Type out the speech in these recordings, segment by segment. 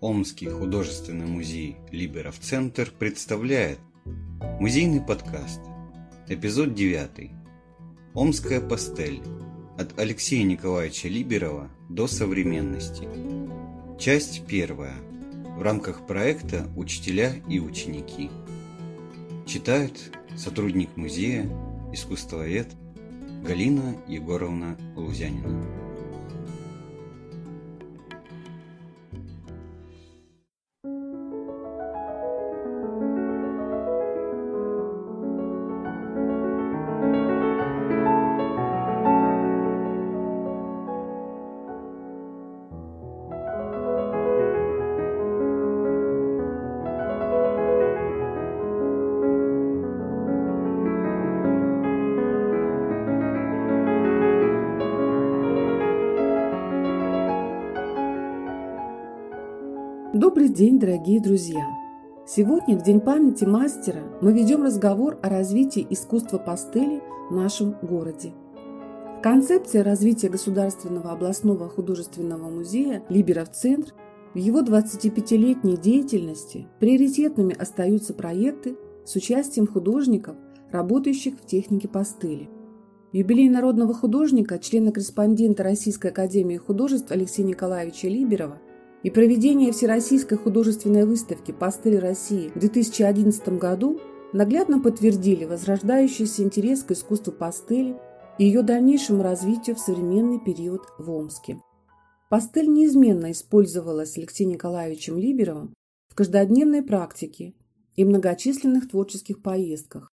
Омский художественный музей Либеров Центр представляет музейный подкаст, эпизод 9. Омская пастель. От Алексея Николаевича Либерова до современности. Часть первая. В рамках проекта «Учителя и ученики». Читают сотрудник музея, искусствовед Галина Егоровна Лузянина. Добрый день, дорогие друзья! Сегодня, в День памяти мастера, мы ведем разговор о развитии искусства пастели в нашем городе. Концепция развития Государственного областного художественного музея «Либеров Центр» в его 25-летней деятельности приоритетными остаются проекты с участием художников, работающих в технике пастели. Юбилей народного художника, члена-корреспондента Российской академии художеств Алексея Николаевича Либерова и проведение Всероссийской художественной выставки «Пастель России» в 2011 году наглядно подтвердили возрождающийся интерес к искусству пастели и ее дальнейшему развитию в современный период в Омске. Пастель неизменно использовалась Алексеем Николаевичем Либеровым в каждодневной практике и многочисленных творческих поездках.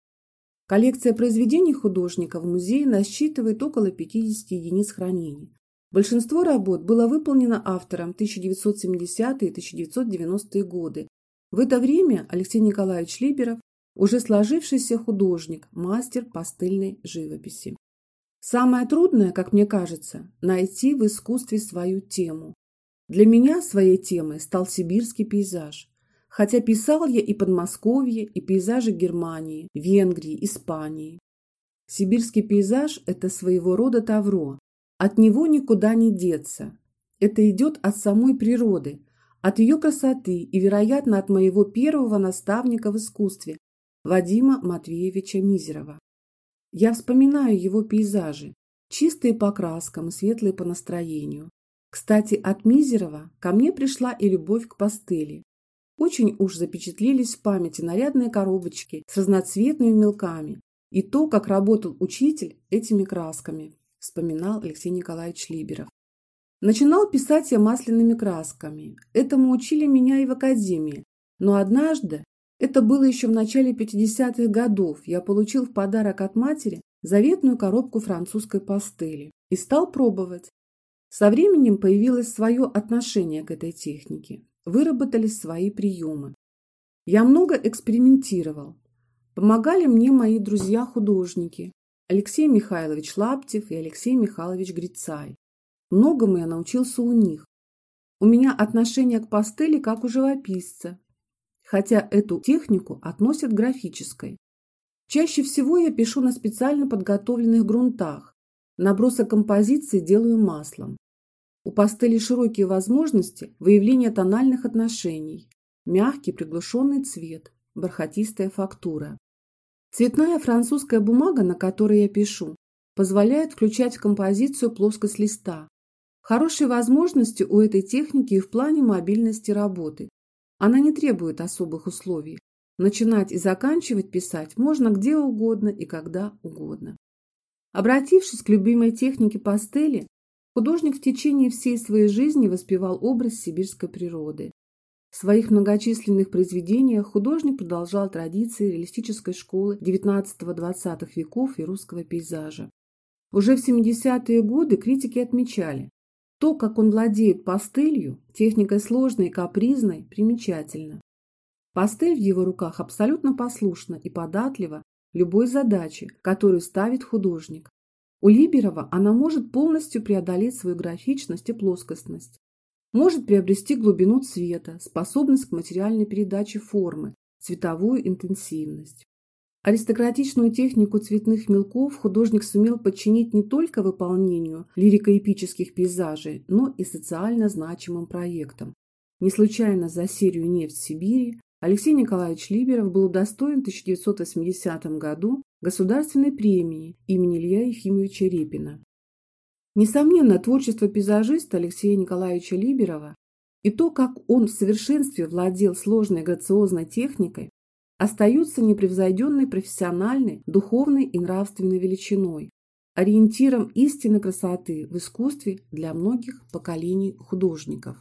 Коллекция произведений художника в музее насчитывает около 50 единиц хранения. Большинство работ было выполнено автором 1970-е и 1990-е годы. В это время Алексей Николаевич Либеров уже сложившийся художник, мастер пастельной живописи. Самое трудное, как мне кажется, найти в искусстве свою тему. Для меня своей темой стал сибирский пейзаж. Хотя писал я и Подмосковье, и пейзажи Германии, Венгрии, Испании. Сибирский пейзаж – это своего рода тавро, от него никуда не деться. Это идет от самой природы, от ее красоты и, вероятно, от моего первого наставника в искусстве, Вадима Матвеевича Мизерова. Я вспоминаю его пейзажи, чистые по краскам и светлые по настроению. Кстати, от Мизерова ко мне пришла и любовь к пастели. Очень уж запечатлелись в памяти нарядные коробочки с разноцветными мелками и то, как работал учитель этими красками вспоминал Алексей Николаевич Либеров. Начинал писать я масляными красками. Этому учили меня и в академии. Но однажды, это было еще в начале 50-х годов, я получил в подарок от матери заветную коробку французской пастели и стал пробовать. Со временем появилось свое отношение к этой технике, выработались свои приемы. Я много экспериментировал. Помогали мне мои друзья-художники, Алексей Михайлович Лаптев и Алексей Михайлович Грицай. Многому я научился у них. У меня отношение к пастели как у живописца, хотя эту технику относят к графической. Чаще всего я пишу на специально подготовленных грунтах. Набросок композиции делаю маслом. У пастели широкие возможности выявления тональных отношений, мягкий приглушенный цвет, бархатистая фактура. Цветная французская бумага, на которой я пишу, позволяет включать в композицию плоскость листа. Хорошие возможности у этой техники и в плане мобильности работы. Она не требует особых условий. Начинать и заканчивать писать можно где угодно и когда угодно. Обратившись к любимой технике пастели, художник в течение всей своей жизни воспевал образ сибирской природы. В своих многочисленных произведениях художник продолжал традиции реалистической школы XIX-XX веков и русского пейзажа. Уже в 70-е годы критики отмечали, то, как он владеет пастелью, техникой сложной и капризной, примечательно. Пастель в его руках абсолютно послушна и податлива любой задаче, которую ставит художник. У Либерова она может полностью преодолеть свою графичность и плоскостность может приобрести глубину цвета, способность к материальной передаче формы, цветовую интенсивность. Аристократичную технику цветных мелков художник сумел подчинить не только выполнению лирико-эпических пейзажей, но и социально значимым проектам. Не случайно за серию «Нефть Сибири» Алексей Николаевич Либеров был удостоен в 1980 году Государственной премии имени Илья Ефимовича Репина. Несомненно, творчество пейзажиста Алексея Николаевича Либерова и то, как он в совершенстве владел сложной грациозной техникой, остаются непревзойденной профессиональной, духовной и нравственной величиной, ориентиром истинной красоты в искусстве для многих поколений художников.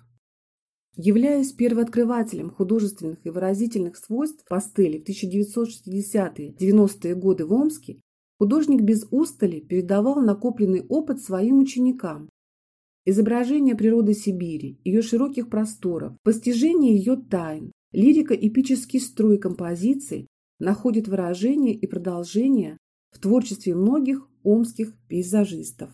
Являясь первооткрывателем художественных и выразительных свойств пастели в 1960-90-е годы в Омске, художник без устали передавал накопленный опыт своим ученикам. Изображение природы Сибири, ее широких просторов, постижение ее тайн, лирико-эпический строй композиций находит выражение и продолжение в творчестве многих омских пейзажистов.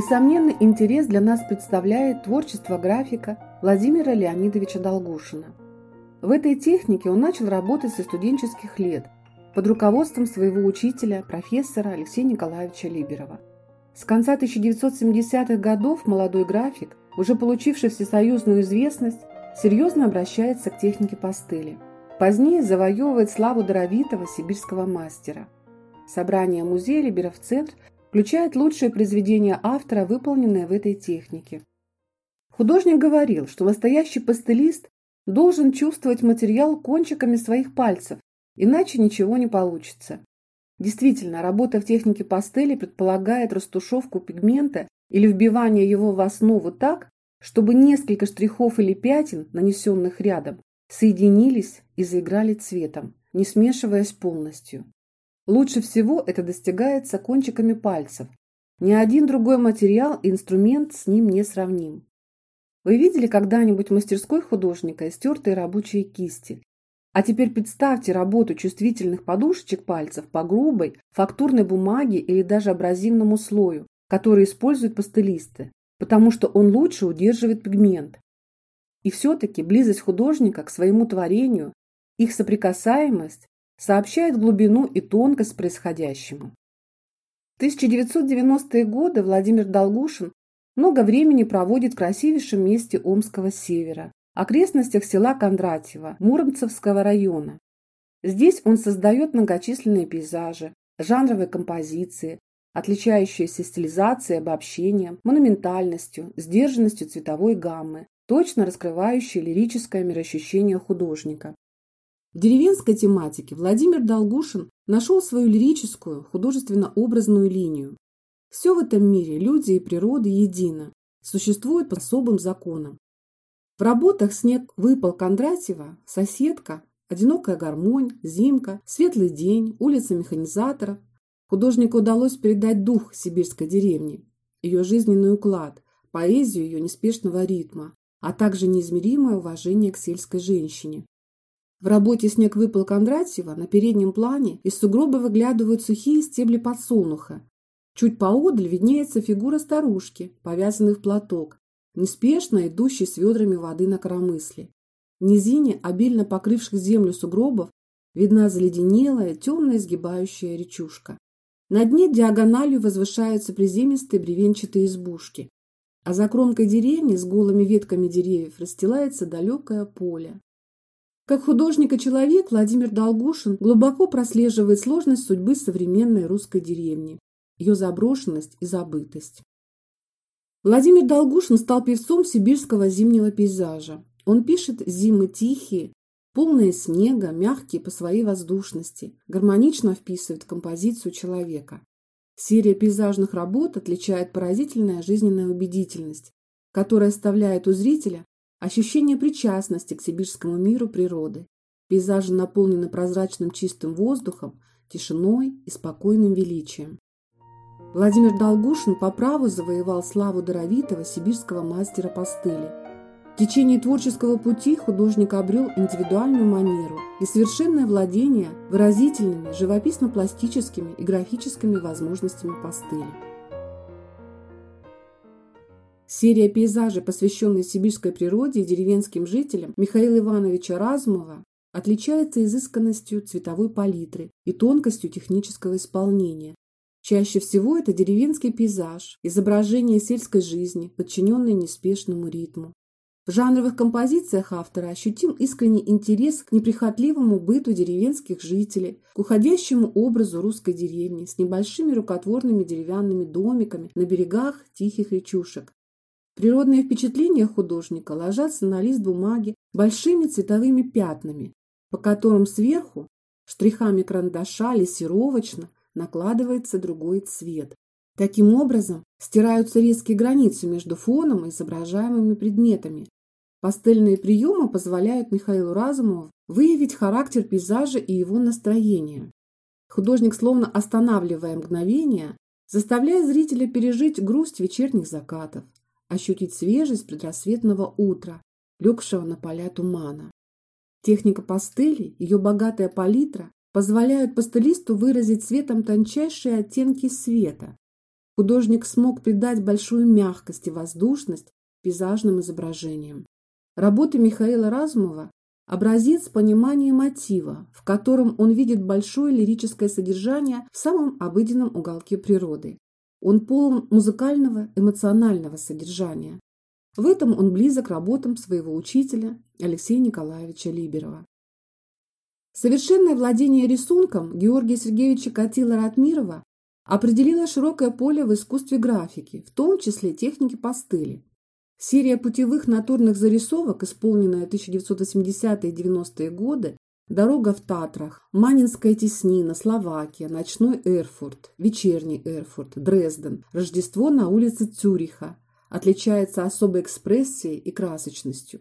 Несомненный интерес для нас представляет творчество графика Владимира Леонидовича Долгушина. В этой технике он начал работать со студенческих лет под руководством своего учителя, профессора Алексея Николаевича Либерова. С конца 1970-х годов молодой график, уже получивший всесоюзную известность, серьезно обращается к технике пастели. Позднее завоевывает славу даровитого сибирского мастера. Собрание музея Либеров-центр включает лучшие произведения автора, выполненные в этой технике. Художник говорил, что настоящий пастелист должен чувствовать материал кончиками своих пальцев, иначе ничего не получится. Действительно, работа в технике пастели предполагает растушевку пигмента или вбивание его в основу так, чтобы несколько штрихов или пятен, нанесенных рядом, соединились и заиграли цветом, не смешиваясь полностью. Лучше всего это достигается кончиками пальцев. Ни один другой материал и инструмент с ним не сравним. Вы видели когда-нибудь мастерской художника истертые рабочие кисти? А теперь представьте работу чувствительных подушечек пальцев по грубой, фактурной бумаге или даже абразивному слою, который используют пастелисты, потому что он лучше удерживает пигмент. И все-таки близость художника к своему творению, их соприкасаемость сообщает глубину и тонкость происходящему. В 1990-е годы Владимир Долгушин много времени проводит в красивейшем месте Омского севера, окрестностях села Кондратьево, Муромцевского района. Здесь он создает многочисленные пейзажи, жанровые композиции, отличающиеся стилизацией, обобщением, монументальностью, сдержанностью цветовой гаммы, точно раскрывающие лирическое мироощущение художника. В деревенской тематике Владимир Долгушин нашел свою лирическую, художественно-образную линию. Все в этом мире, люди и природа едино, существуют по особым законам. В работах «Снег выпал Кондратьева», «Соседка», «Одинокая гармонь», «Зимка», «Светлый день», «Улица механизаторов» художнику удалось передать дух сибирской деревни, ее жизненный уклад, поэзию ее неспешного ритма, а также неизмеримое уважение к сельской женщине, в работе «Снег выпал Кондратьева» на переднем плане из сугроба выглядывают сухие стебли подсолнуха. Чуть поодаль виднеется фигура старушки, повязанной в платок, неспешно идущей с ведрами воды на коромысле. В низине, обильно покрывших землю сугробов, видна заледенелая, темная изгибающая речушка. На дне диагональю возвышаются приземистые бревенчатые избушки, а за кромкой деревни с голыми ветками деревьев расстилается далекое поле. Как художник и человек Владимир Долгушин глубоко прослеживает сложность судьбы современной русской деревни, ее заброшенность и забытость. Владимир Долгушин стал певцом сибирского зимнего пейзажа. Он пишет зимы тихие, полные снега, мягкие по своей воздушности, гармонично вписывает в композицию человека. Серия пейзажных работ отличает поразительная жизненная убедительность, которая оставляет у зрителя Ощущение причастности к сибирскому миру природы. Пейзажи наполнены прозрачным чистым воздухом, тишиной и спокойным величием. Владимир Долгушин по праву завоевал славу даровитого сибирского мастера пастели. В течение творческого пути художник обрел индивидуальную манеру и совершенное владение выразительными, живописно-пластическими и графическими возможностями пастели. Серия пейзажей, посвященная сибирской природе и деревенским жителям Михаила Ивановича Разумова, отличается изысканностью цветовой палитры и тонкостью технического исполнения. Чаще всего это деревенский пейзаж, изображение сельской жизни, подчиненное неспешному ритму. В жанровых композициях автора ощутим искренний интерес к неприхотливому быту деревенских жителей, к уходящему образу русской деревни с небольшими рукотворными деревянными домиками на берегах тихих речушек, Природные впечатления художника ложатся на лист бумаги большими цветовыми пятнами, по которым сверху штрихами карандаша лессировочно накладывается другой цвет. Таким образом, стираются резкие границы между фоном и изображаемыми предметами. Пастельные приемы позволяют Михаилу Разумову выявить характер пейзажа и его настроение. Художник, словно останавливая мгновение, заставляет зрителя пережить грусть вечерних закатов, ощутить свежесть предрассветного утра, легшего на поля тумана. Техника пастели, ее богатая палитра позволяют пастелисту выразить цветом тончайшие оттенки света. Художник смог придать большую мягкость и воздушность пейзажным изображениям. Работы Михаила Разумова – образец понимания мотива, в котором он видит большое лирическое содержание в самом обыденном уголке природы. Он полон музыкального, эмоционального содержания. В этом он близок работам своего учителя Алексея Николаевича Либерова. Совершенное владение рисунком Георгия Сергеевича Катила-Ратмирова определило широкое поле в искусстве графики, в том числе техники пастели. Серия путевых натурных зарисовок, исполненная в 1980-е 90-е годы, Дорога в Татрах, Манинская теснина, Словакия, ночной Эрфурт, вечерний Эрфурт, Дрезден, Рождество на улице Цюриха. Отличается особой экспрессией и красочностью.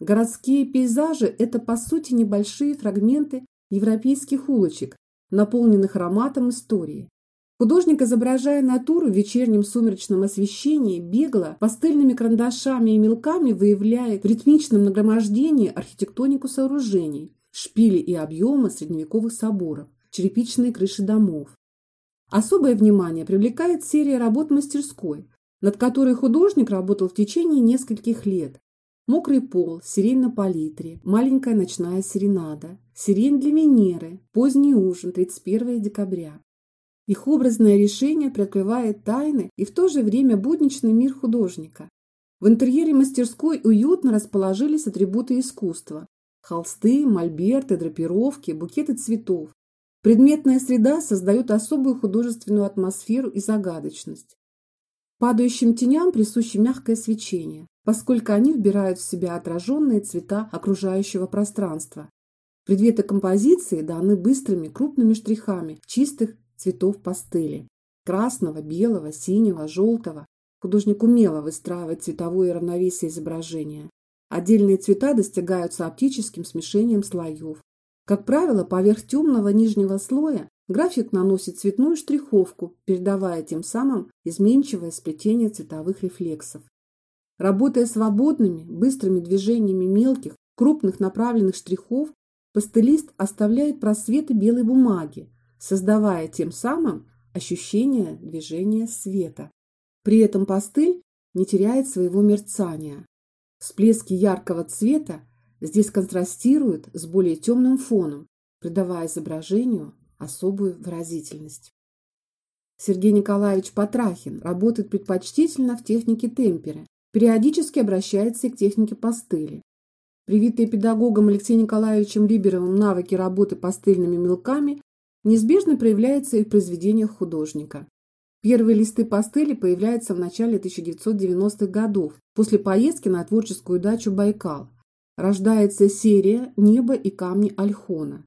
Городские пейзажи – это, по сути, небольшие фрагменты европейских улочек, наполненных ароматом истории. Художник, изображая натуру в вечернем сумеречном освещении, бегло пастельными карандашами и мелками выявляет в ритмичном нагромождении архитектонику сооружений, шпили и объемы средневековых соборов, черепичные крыши домов. Особое внимание привлекает серия работ мастерской, над которой художник работал в течение нескольких лет. Мокрый пол, сирень на палитре, маленькая ночная серенада, сирень для Венеры, поздний ужин, 31 декабря. Их образное решение приоткрывает тайны и в то же время будничный мир художника. В интерьере мастерской уютно расположились атрибуты искусства, Холсты, мольберты, драпировки, букеты цветов. Предметная среда создает особую художественную атмосферу и загадочность. Падающим теням присуще мягкое свечение, поскольку они вбирают в себя отраженные цвета окружающего пространства. Предметы композиции даны быстрыми крупными штрихами чистых цветов пастели – красного, белого, синего, желтого. Художник умело выстраивает цветовое равновесие изображения. Отдельные цвета достигаются оптическим смешением слоев. Как правило, поверх темного нижнего слоя график наносит цветную штриховку, передавая тем самым изменчивое сплетение цветовых рефлексов. Работая свободными, быстрыми движениями мелких, крупных направленных штрихов, пастелист оставляет просветы белой бумаги, создавая тем самым ощущение движения света. При этом пастель не теряет своего мерцания. Всплески яркого цвета здесь контрастируют с более темным фоном, придавая изображению особую выразительность. Сергей Николаевич Патрахин работает предпочтительно в технике темперы, периодически обращается и к технике пастели. Привитые педагогом Алексеем Николаевичем Либеровым навыки работы пастельными мелками неизбежно проявляются и в произведениях художника. Первые листы пастели появляются в начале 1990-х годов, после поездки на творческую дачу Байкал. Рождается серия «Небо и камни Альхона».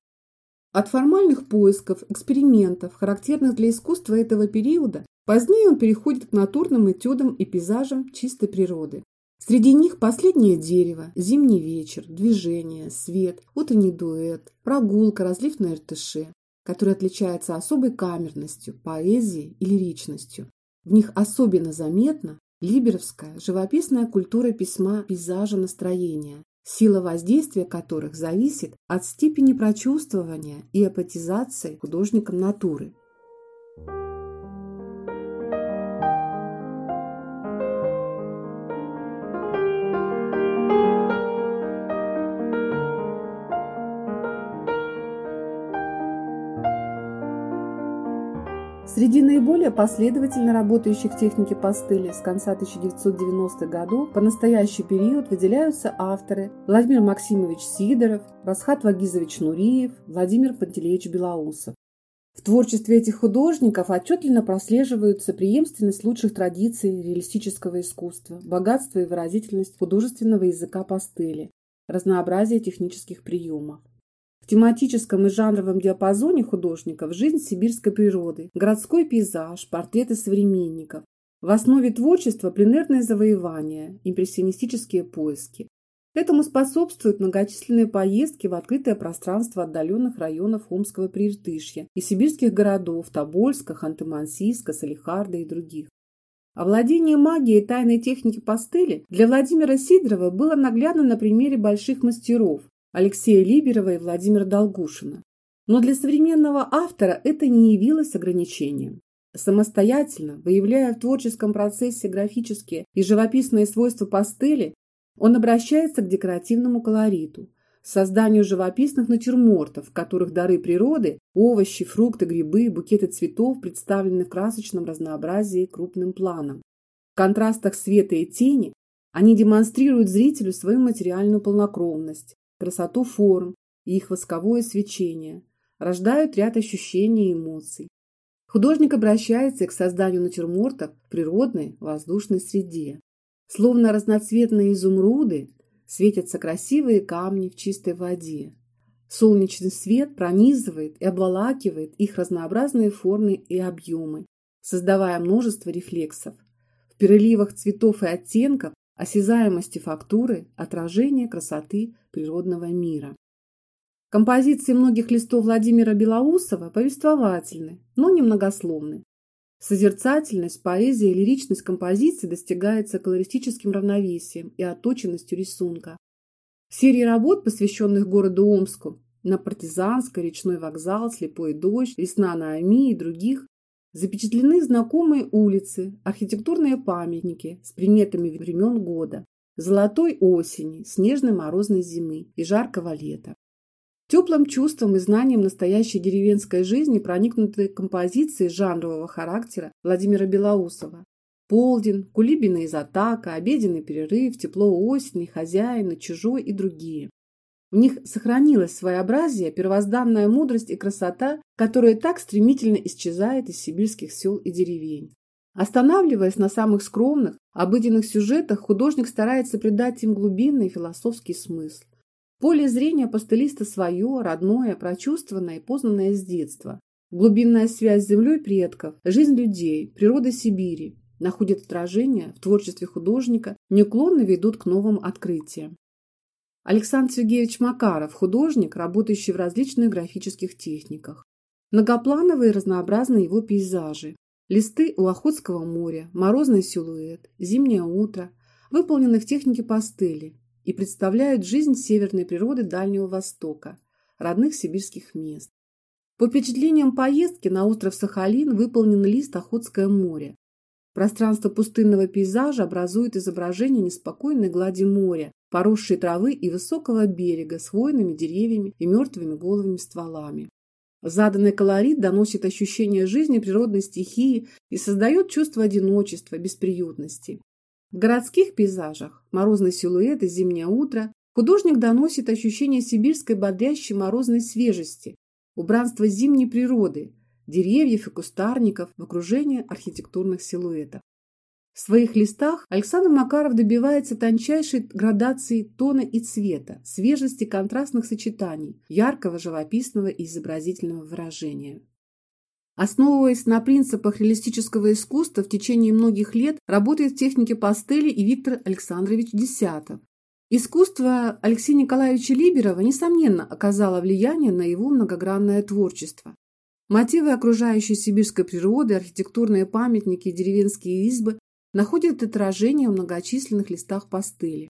От формальных поисков, экспериментов, характерных для искусства этого периода, позднее он переходит к натурным этюдам и пейзажам чистой природы. Среди них последнее дерево, зимний вечер, движение, свет, утренний дуэт, прогулка, разлив на Иртыше. Который отличается особой камерностью, поэзией и лиричностью. В них особенно заметна либеровская живописная культура письма пейзажа настроения, сила воздействия которых зависит от степени прочувствования и апатизации художником натуры. Среди наиболее последовательно работающих техники пастели с конца 1990-х годов по настоящий период выделяются авторы Владимир Максимович Сидоров, Расхат Вагизович Нуриев, Владимир Пантелеевич Белоусов. В творчестве этих художников отчетливо прослеживаются преемственность лучших традиций реалистического искусства, богатство и выразительность художественного языка пастели, разнообразие технических приемов. В тематическом и жанровом диапазоне художников жизнь сибирской природы, городской пейзаж, портреты современников. В основе творчества пленерное завоевание, импрессионистические поиски. Этому способствуют многочисленные поездки в открытое пространство отдаленных районов Омского Прииртышья и сибирских городов Тобольска, Ханты-Мансийска, Салихарда и других. Овладение магией и тайной техники пастели для Владимира Сидорова было наглядно на примере больших мастеров, Алексея Либерова и Владимира Долгушина. Но для современного автора это не явилось ограничением. Самостоятельно, выявляя в творческом процессе графические и живописные свойства пастели, он обращается к декоративному колориту, созданию живописных натюрмортов, в которых дары природы, овощи, фрукты, грибы, букеты цветов представлены в красочном разнообразии крупным планом. В контрастах света и тени они демонстрируют зрителю свою материальную полнокровность, красоту форм и их восковое свечение, рождают ряд ощущений и эмоций. Художник обращается к созданию натюрмортов в природной воздушной среде. Словно разноцветные изумруды светятся красивые камни в чистой воде. Солнечный свет пронизывает и обволакивает их разнообразные формы и объемы, создавая множество рефлексов. В переливах цветов и оттенков осязаемости фактуры, отражения красоты природного мира. Композиции многих листов Владимира Белоусова повествовательны, но немногословны. Созерцательность, поэзия и лиричность композиции достигается колористическим равновесием и отточенностью рисунка. В серии работ, посвященных городу Омску, на Партизанской, Речной вокзал, Слепой дождь, Весна на Ами и других, Запечатлены знакомые улицы, архитектурные памятники с приметами времен года, золотой осени, снежной морозной зимы и жаркого лета. Теплым чувством и знанием настоящей деревенской жизни проникнуты композиции жанрового характера Владимира Белоусова. Полдень, Кулибина из Атака, обеденный перерыв, тепло осени, хозяина, чужой и другие. В них сохранилось своеобразие, первозданная мудрость и красота, которая так стремительно исчезает из сибирских сел и деревень. Останавливаясь на самых скромных, обыденных сюжетах, художник старается придать им глубинный философский смысл. Поле зрения пастелиста свое, родное, прочувствованное и познанное с детства. Глубинная связь с землей предков, жизнь людей, природа Сибири находит отражение в творчестве художника, неуклонно ведут к новым открытиям. Александр Сергеевич Макаров – художник, работающий в различных графических техниках. Многоплановые и разнообразные его пейзажи. Листы у Охотского моря, морозный силуэт, зимнее утро выполнены в технике пастели и представляют жизнь северной природы Дальнего Востока, родных сибирских мест. По впечатлениям поездки на остров Сахалин выполнен лист Охотское море. Пространство пустынного пейзажа образует изображение неспокойной глади моря, поросшей травы и высокого берега с хвойными деревьями и мертвыми головыми стволами. Заданный колорит доносит ощущение жизни природной стихии и создает чувство одиночества, бесприютности. В городских пейзажах морозный силуэт и зимнее утро художник доносит ощущение сибирской бодрящей морозной свежести, убранства зимней природы, деревьев и кустарников в окружении архитектурных силуэтов. В своих листах Александр Макаров добивается тончайшей градации тона и цвета, свежести контрастных сочетаний, яркого живописного и изобразительного выражения. Основываясь на принципах реалистического искусства, в течение многих лет работает в технике пастели и Виктор Александрович Десятов. Искусство Алексея Николаевича Либерова, несомненно, оказало влияние на его многогранное творчество. Мотивы окружающей сибирской природы, архитектурные памятники и деревенские избы находят отражение в многочисленных листах пастели.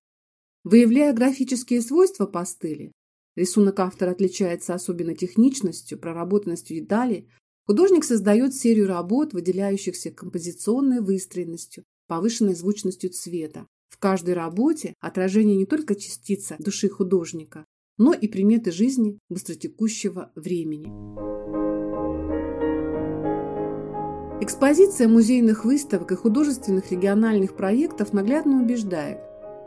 Выявляя графические свойства пастели, рисунок автора отличается особенно техничностью, проработанностью деталей, художник создает серию работ, выделяющихся композиционной выстроенностью, повышенной звучностью цвета. В каждой работе отражение не только частица души художника, но и приметы жизни быстротекущего времени. Экспозиция музейных выставок и художественных региональных проектов наглядно убеждает,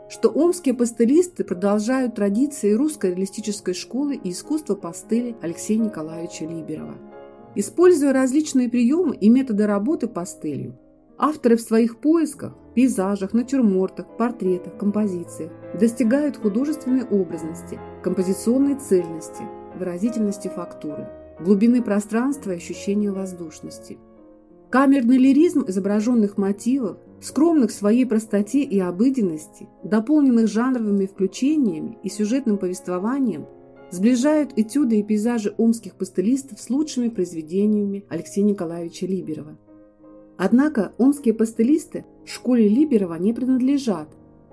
что омские пастелисты продолжают традиции русской реалистической школы и искусства пастели Алексея Николаевича Либерова. Используя различные приемы и методы работы пастелью, авторы в своих поисках, пейзажах, натюрмортах, портретах, композициях достигают художественной образности, композиционной цельности, выразительности фактуры, глубины пространства и ощущения воздушности – Камерный лиризм изображенных мотивов, скромных в своей простоте и обыденности, дополненных жанровыми включениями и сюжетным повествованием, сближают этюды и пейзажи омских пастелистов с лучшими произведениями Алексея Николаевича Либерова. Однако омские пастелисты школе Либерова не принадлежат.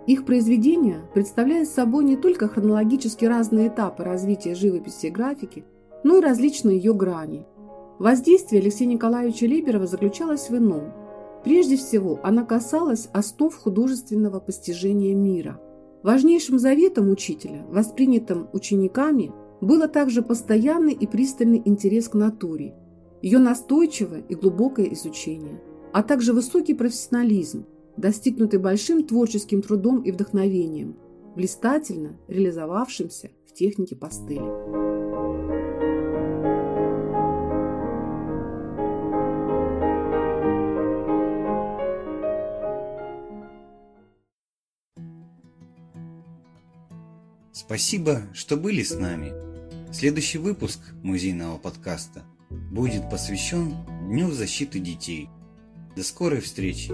Их произведения представляют собой не только хронологически разные этапы развития живописи и графики, но и различные ее грани – Воздействие Алексея Николаевича Либерова заключалось в ином. Прежде всего, она касалась основ художественного постижения мира. Важнейшим заветом учителя, воспринятым учениками, было также постоянный и пристальный интерес к натуре, ее настойчивое и глубокое изучение, а также высокий профессионализм, достигнутый большим творческим трудом и вдохновением, блистательно реализовавшимся в технике пастели. Спасибо, что были с нами. Следующий выпуск музейного подкаста будет посвящен Дню защиты детей. До скорой встречи!